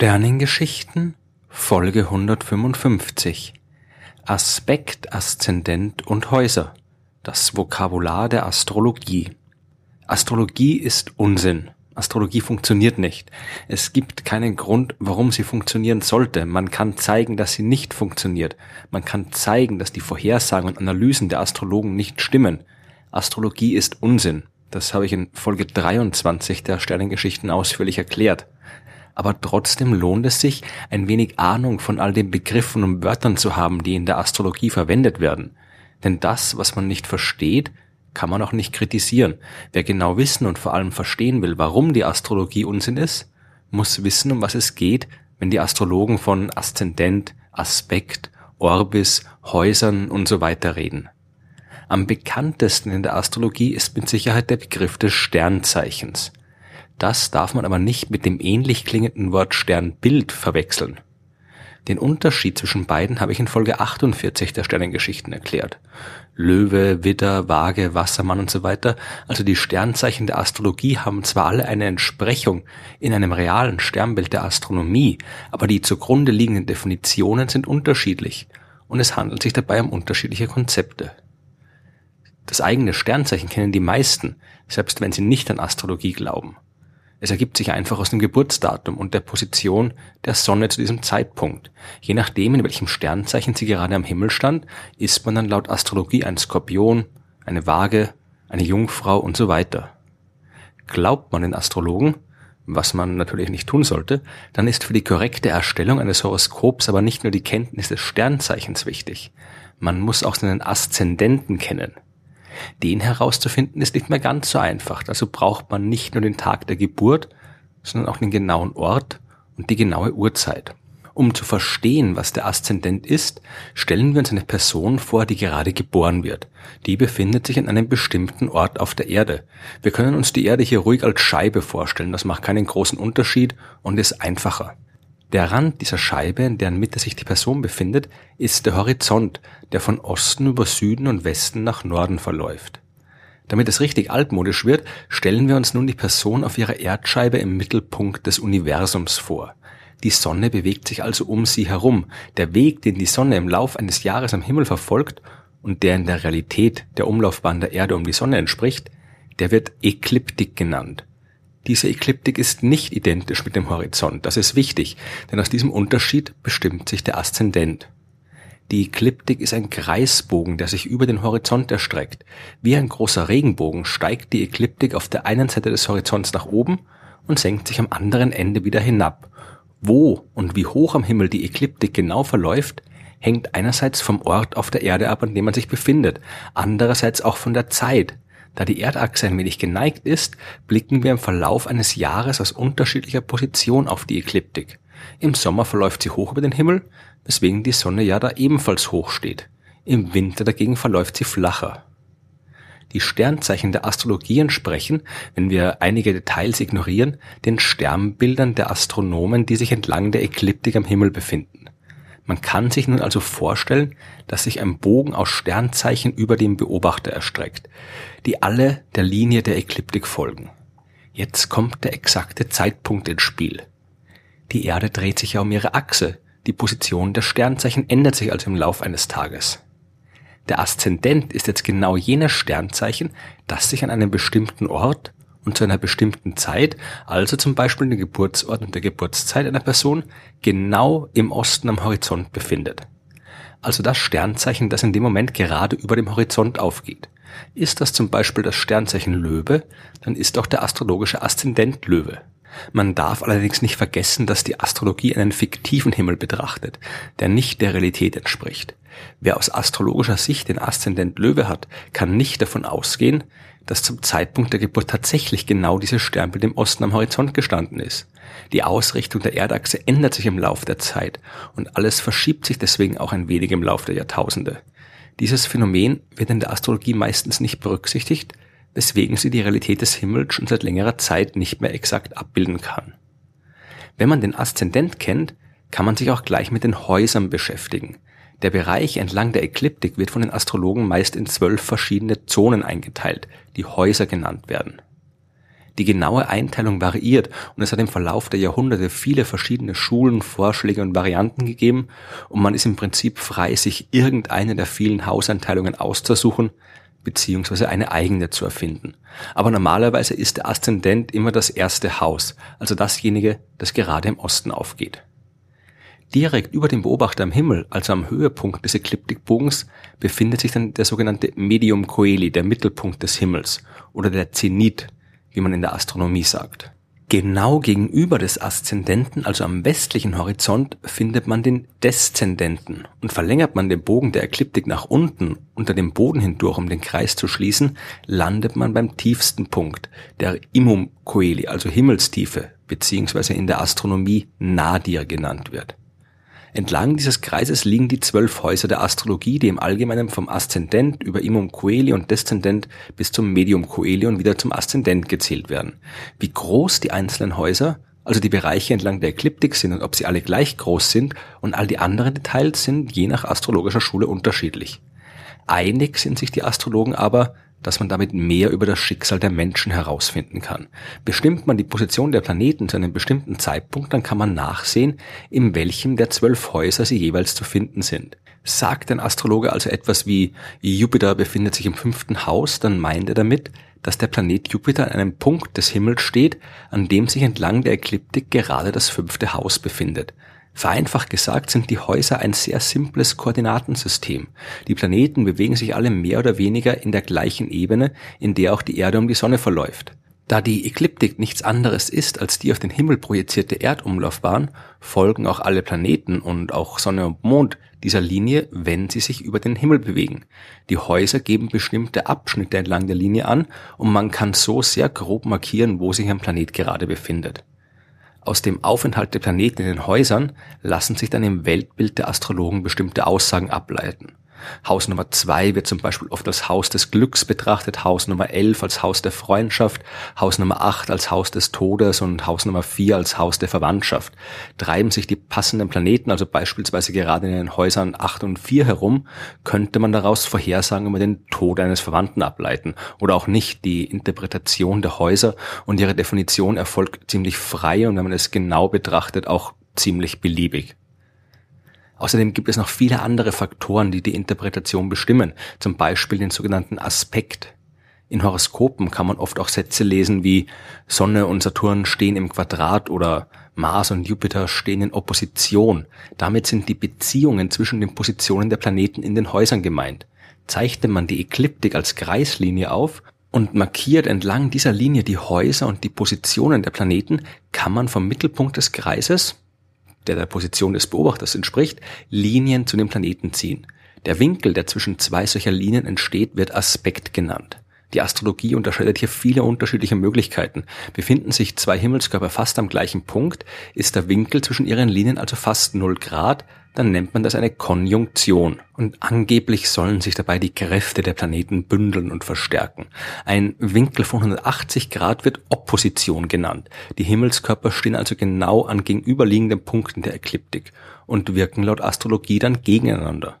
Sternengeschichten Folge 155 Aspekt, Aszendent und Häuser Das Vokabular der Astrologie Astrologie ist Unsinn. Astrologie funktioniert nicht. Es gibt keinen Grund, warum sie funktionieren sollte. Man kann zeigen, dass sie nicht funktioniert. Man kann zeigen, dass die Vorhersagen und Analysen der Astrologen nicht stimmen. Astrologie ist Unsinn. Das habe ich in Folge 23 der Sternengeschichten ausführlich erklärt aber trotzdem lohnt es sich, ein wenig Ahnung von all den Begriffen und Wörtern zu haben, die in der Astrologie verwendet werden. Denn das, was man nicht versteht, kann man auch nicht kritisieren. Wer genau wissen und vor allem verstehen will, warum die Astrologie Unsinn ist, muss wissen, um was es geht, wenn die Astrologen von Aszendent, Aspekt, Orbis, Häusern und so weiter reden. Am bekanntesten in der Astrologie ist mit Sicherheit der Begriff des Sternzeichens. Das darf man aber nicht mit dem ähnlich klingenden Wort Sternbild verwechseln. Den Unterschied zwischen beiden habe ich in Folge 48 der Sternengeschichten erklärt. Löwe, Widder, Waage, Wassermann und so weiter, also die Sternzeichen der Astrologie haben zwar alle eine Entsprechung in einem realen Sternbild der Astronomie, aber die zugrunde liegenden Definitionen sind unterschiedlich und es handelt sich dabei um unterschiedliche Konzepte. Das eigene Sternzeichen kennen die meisten, selbst wenn sie nicht an Astrologie glauben. Es ergibt sich einfach aus dem Geburtsdatum und der Position der Sonne zu diesem Zeitpunkt. Je nachdem, in welchem Sternzeichen sie gerade am Himmel stand, ist man dann laut Astrologie ein Skorpion, eine Waage, eine Jungfrau und so weiter. Glaubt man den Astrologen, was man natürlich nicht tun sollte, dann ist für die korrekte Erstellung eines Horoskops aber nicht nur die Kenntnis des Sternzeichens wichtig. Man muss auch seinen Aszendenten kennen. Den herauszufinden ist nicht mehr ganz so einfach. Also braucht man nicht nur den Tag der Geburt, sondern auch den genauen Ort und die genaue Uhrzeit. Um zu verstehen, was der Aszendent ist, stellen wir uns eine Person vor, die gerade geboren wird. Die befindet sich an einem bestimmten Ort auf der Erde. Wir können uns die Erde hier ruhig als Scheibe vorstellen, das macht keinen großen Unterschied und ist einfacher. Der Rand dieser Scheibe, in deren Mitte sich die Person befindet, ist der Horizont, der von Osten über Süden und Westen nach Norden verläuft. Damit es richtig altmodisch wird, stellen wir uns nun die Person auf ihrer Erdscheibe im Mittelpunkt des Universums vor. Die Sonne bewegt sich also um sie herum. Der Weg, den die Sonne im Lauf eines Jahres am Himmel verfolgt und der in der Realität der Umlaufbahn der Erde um die Sonne entspricht, der wird Ekliptik genannt. Diese Ekliptik ist nicht identisch mit dem Horizont. Das ist wichtig, denn aus diesem Unterschied bestimmt sich der Aszendent. Die Ekliptik ist ein Kreisbogen, der sich über den Horizont erstreckt. Wie ein großer Regenbogen steigt die Ekliptik auf der einen Seite des Horizonts nach oben und senkt sich am anderen Ende wieder hinab. Wo und wie hoch am Himmel die Ekliptik genau verläuft, hängt einerseits vom Ort auf der Erde ab, an dem man sich befindet, andererseits auch von der Zeit, da die Erdachse ein wenig geneigt ist, blicken wir im Verlauf eines Jahres aus unterschiedlicher Position auf die Ekliptik. Im Sommer verläuft sie hoch über den Himmel, weswegen die Sonne ja da ebenfalls hoch steht. Im Winter dagegen verläuft sie flacher. Die Sternzeichen der Astrologie entsprechen, wenn wir einige Details ignorieren, den Sternbildern der Astronomen, die sich entlang der Ekliptik am Himmel befinden. Man kann sich nun also vorstellen, dass sich ein Bogen aus Sternzeichen über dem Beobachter erstreckt, die alle der Linie der Ekliptik folgen. Jetzt kommt der exakte Zeitpunkt ins Spiel. Die Erde dreht sich ja um ihre Achse, die Position der Sternzeichen ändert sich also im Lauf eines Tages. Der Aszendent ist jetzt genau jenes Sternzeichen, das sich an einem bestimmten Ort und zu einer bestimmten Zeit, also zum Beispiel den Geburtsort und der Geburtszeit einer Person, genau im Osten am Horizont befindet. Also das Sternzeichen, das in dem Moment gerade über dem Horizont aufgeht. Ist das zum Beispiel das Sternzeichen Löwe, dann ist auch der astrologische Aszendent Löwe. Man darf allerdings nicht vergessen, dass die Astrologie einen fiktiven Himmel betrachtet, der nicht der Realität entspricht. Wer aus astrologischer Sicht den Aszendent Löwe hat, kann nicht davon ausgehen, dass zum Zeitpunkt der Geburt tatsächlich genau dieses Sternbild im Osten am Horizont gestanden ist. Die Ausrichtung der Erdachse ändert sich im Lauf der Zeit und alles verschiebt sich deswegen auch ein wenig im Lauf der Jahrtausende. Dieses Phänomen wird in der Astrologie meistens nicht berücksichtigt, weswegen sie die Realität des Himmels schon seit längerer Zeit nicht mehr exakt abbilden kann. Wenn man den Aszendent kennt, kann man sich auch gleich mit den Häusern beschäftigen. Der Bereich entlang der Ekliptik wird von den Astrologen meist in zwölf verschiedene Zonen eingeteilt, die Häuser genannt werden. Die genaue Einteilung variiert und es hat im Verlauf der Jahrhunderte viele verschiedene Schulen, Vorschläge und Varianten gegeben und man ist im Prinzip frei, sich irgendeine der vielen Hauseinteilungen auszusuchen, beziehungsweise eine eigene zu erfinden. Aber normalerweise ist der Aszendent immer das erste Haus, also dasjenige, das gerade im Osten aufgeht. Direkt über dem Beobachter am Himmel, also am Höhepunkt des Ekliptikbogens, befindet sich dann der sogenannte Medium Coeli, der Mittelpunkt des Himmels, oder der Zenit, wie man in der Astronomie sagt. Genau gegenüber des Aszendenten, also am westlichen Horizont, findet man den Deszendenten. Und verlängert man den Bogen der Ekliptik nach unten, unter dem Boden hindurch, um den Kreis zu schließen, landet man beim tiefsten Punkt, der Imum Coeli, also Himmelstiefe, beziehungsweise in der Astronomie Nadir genannt wird. Entlang dieses Kreises liegen die zwölf Häuser der Astrologie, die im Allgemeinen vom Aszendent über Imum Coeli und Deszendent bis zum Medium Coeli und wieder zum Aszendent gezählt werden. Wie groß die einzelnen Häuser, also die Bereiche entlang der Ekliptik sind und ob sie alle gleich groß sind und all die anderen Details sind je nach astrologischer Schule unterschiedlich. Einig sind sich die Astrologen aber, dass man damit mehr über das Schicksal der Menschen herausfinden kann. Bestimmt man die Position der Planeten zu einem bestimmten Zeitpunkt, dann kann man nachsehen, in welchem der zwölf Häuser sie jeweils zu finden sind. Sagt ein Astrologe also etwas wie Jupiter befindet sich im fünften Haus, dann meint er damit, dass der Planet Jupiter an einem Punkt des Himmels steht, an dem sich entlang der Ekliptik gerade das fünfte Haus befindet. Vereinfacht gesagt sind die Häuser ein sehr simples Koordinatensystem. Die Planeten bewegen sich alle mehr oder weniger in der gleichen Ebene, in der auch die Erde um die Sonne verläuft. Da die Ekliptik nichts anderes ist als die auf den Himmel projizierte Erdumlaufbahn, folgen auch alle Planeten und auch Sonne und Mond dieser Linie, wenn sie sich über den Himmel bewegen. Die Häuser geben bestimmte Abschnitte entlang der Linie an und man kann so sehr grob markieren, wo sich ein Planet gerade befindet. Aus dem Aufenthalt der Planeten in den Häusern lassen sich dann im Weltbild der Astrologen bestimmte Aussagen ableiten. Haus Nummer zwei wird zum Beispiel oft als Haus des Glücks betrachtet, Haus Nummer elf als Haus der Freundschaft, Haus Nummer acht als Haus des Todes und Haus Nummer vier als Haus der Verwandtschaft. Treiben sich die passenden Planeten, also beispielsweise gerade in den Häusern acht und vier herum, könnte man daraus Vorhersagen über den Tod eines Verwandten ableiten oder auch nicht. Die Interpretation der Häuser und ihre Definition erfolgt ziemlich frei und wenn man es genau betrachtet, auch ziemlich beliebig. Außerdem gibt es noch viele andere Faktoren, die die Interpretation bestimmen, zum Beispiel den sogenannten Aspekt. In Horoskopen kann man oft auch Sätze lesen wie Sonne und Saturn stehen im Quadrat oder Mars und Jupiter stehen in Opposition. Damit sind die Beziehungen zwischen den Positionen der Planeten in den Häusern gemeint. Zeichnet man die Ekliptik als Kreislinie auf und markiert entlang dieser Linie die Häuser und die Positionen der Planeten, kann man vom Mittelpunkt des Kreises, der der Position des Beobachters entspricht, Linien zu den Planeten ziehen. Der Winkel, der zwischen zwei solcher Linien entsteht, wird Aspekt genannt. Die Astrologie unterscheidet hier viele unterschiedliche Möglichkeiten. Befinden sich zwei Himmelskörper fast am gleichen Punkt, ist der Winkel zwischen ihren Linien also fast 0 Grad, dann nennt man das eine Konjunktion. Und angeblich sollen sich dabei die Kräfte der Planeten bündeln und verstärken. Ein Winkel von 180 Grad wird Opposition genannt. Die Himmelskörper stehen also genau an gegenüberliegenden Punkten der Ekliptik und wirken laut Astrologie dann gegeneinander.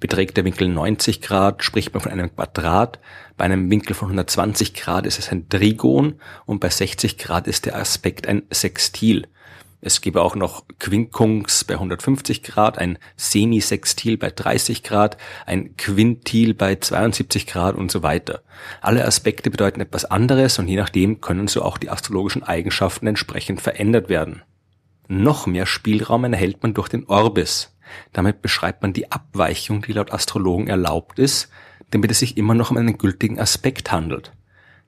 Beträgt der Winkel 90 Grad, spricht man von einem Quadrat. Bei einem Winkel von 120 Grad ist es ein Trigon und bei 60 Grad ist der Aspekt ein Sextil. Es gäbe auch noch Quinkunx bei 150 Grad, ein Semisextil bei 30 Grad, ein Quintil bei 72 Grad und so weiter. Alle Aspekte bedeuten etwas anderes und je nachdem können so auch die astrologischen Eigenschaften entsprechend verändert werden. Noch mehr Spielraum erhält man durch den Orbis. Damit beschreibt man die Abweichung, die laut Astrologen erlaubt ist, damit es sich immer noch um einen gültigen Aspekt handelt.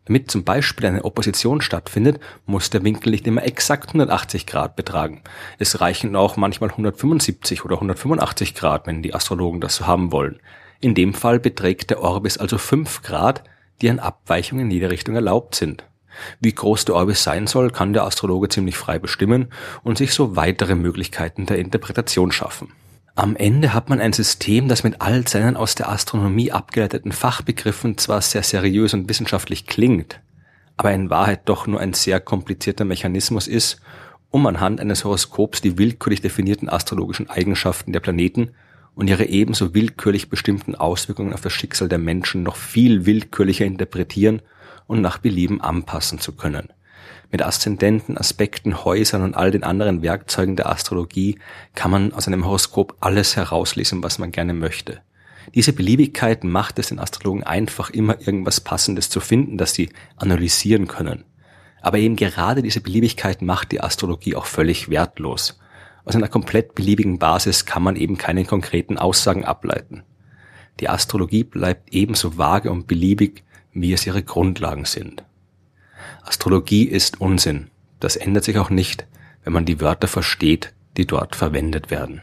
Damit zum Beispiel eine Opposition stattfindet, muss der Winkel nicht immer exakt 180 Grad betragen. Es reichen auch manchmal 175 oder 185 Grad, wenn die Astrologen das so haben wollen. In dem Fall beträgt der Orbis also 5 Grad, die an Abweichungen in jede Richtung erlaubt sind. Wie groß der Orbis sein soll, kann der Astrologe ziemlich frei bestimmen und sich so weitere Möglichkeiten der Interpretation schaffen. Am Ende hat man ein System, das mit all seinen aus der Astronomie abgeleiteten Fachbegriffen zwar sehr seriös und wissenschaftlich klingt, aber in Wahrheit doch nur ein sehr komplizierter Mechanismus ist, um anhand eines Horoskops die willkürlich definierten astrologischen Eigenschaften der Planeten und ihre ebenso willkürlich bestimmten Auswirkungen auf das Schicksal der Menschen noch viel willkürlicher interpretieren und nach Belieben anpassen zu können. Mit Aszendenten, Aspekten, Häusern und all den anderen Werkzeugen der Astrologie kann man aus einem Horoskop alles herauslesen, was man gerne möchte. Diese Beliebigkeit macht es den Astrologen einfach immer irgendwas Passendes zu finden, das sie analysieren können. Aber eben gerade diese Beliebigkeit macht die Astrologie auch völlig wertlos. Aus einer komplett beliebigen Basis kann man eben keine konkreten Aussagen ableiten. Die Astrologie bleibt ebenso vage und beliebig, wie es ihre Grundlagen sind. Astrologie ist Unsinn. Das ändert sich auch nicht, wenn man die Wörter versteht, die dort verwendet werden.